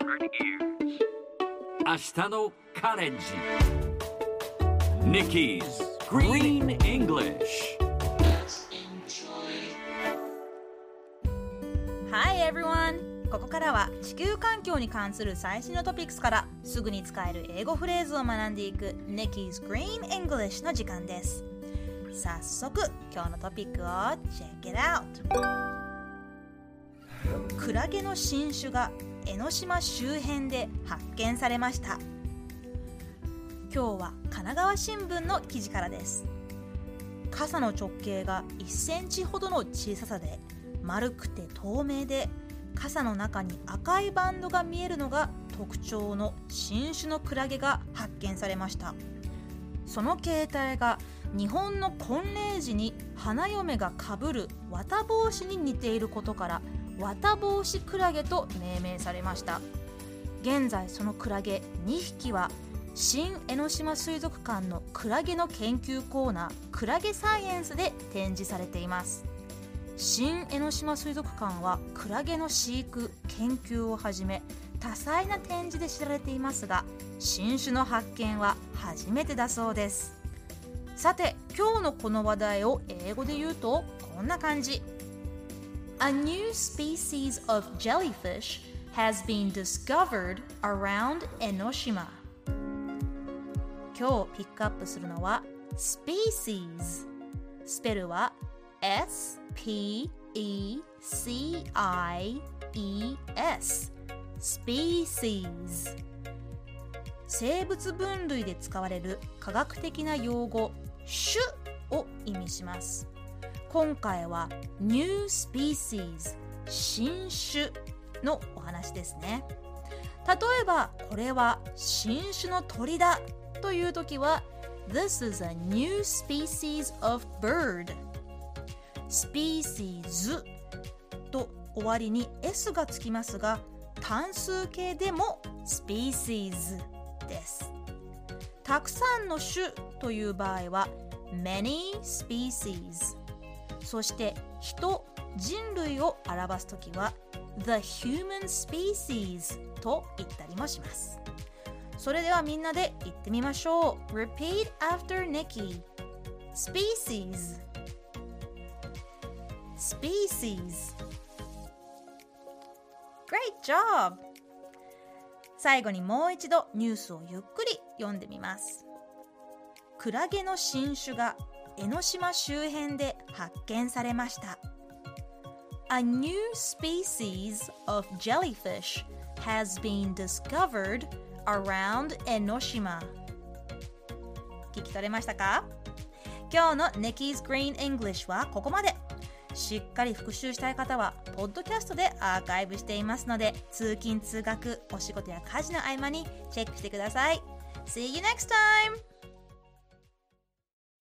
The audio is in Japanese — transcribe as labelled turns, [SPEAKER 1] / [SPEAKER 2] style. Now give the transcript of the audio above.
[SPEAKER 1] 明日のカレンジ Nikki's Green English
[SPEAKER 2] Hi everyone! ここからは地球環境に関する最新のトピックスからすぐに使える英語フレーズを学んでいく Nikki's Green English の時間です早速今日のトピックを Check it out! クラゲの新種が江ノ島周辺で発見されました。今日は神奈川新聞の記事からです。傘の直径が1センチほどの小ささで丸くて透明で傘の中に赤いバンドが見えるのが特徴の新種のクラゲが発見されました。その形態が日本の婚礼時に花嫁がかぶる綿帽子に似ていることから綿帽子クラゲと命名されました。現在そのクラゲ2匹は新江ノ島水族館のクラゲの研究コーナークラゲサイエンスで展示されています。新江ノ島水族館はクラゲの飼育研究をはじめ多彩な展示で知られていますが新種の発見は初めてだそうです。さて今日のこの話題を英語で言うとこんな感じ。A new species of jellyfish has been discovered around Enoshima 今日ピックアップするのは species スペルは S-P-E-C-I-E-S species 生物分類で使われる科学的な用語種を意味します今回は New Species 新種のお話ですね例えばこれは新種の鳥だという時は This is a new species of bird species と終わりに S がつきますが単数形でも species ですたくさんの種という場合は many species そして人人類を表すときは the human species と言ったりもします。それではみんなで言ってみましょう。Repeat after Nikki. Species. Species. Great job! 最後にもう一度ニュースをゆっくり読んでみます。クラゲの新種が江ノ島周辺で発見されました。A new species of jellyfish has been discovered around 江ノ島聞き取れましたか？今日の Nikki's Green English はここまで。しっかり復習したい方はポッドキャストでアーカイブしていますので通勤通学お仕事や家事の合間にチェックしてください。See you next time!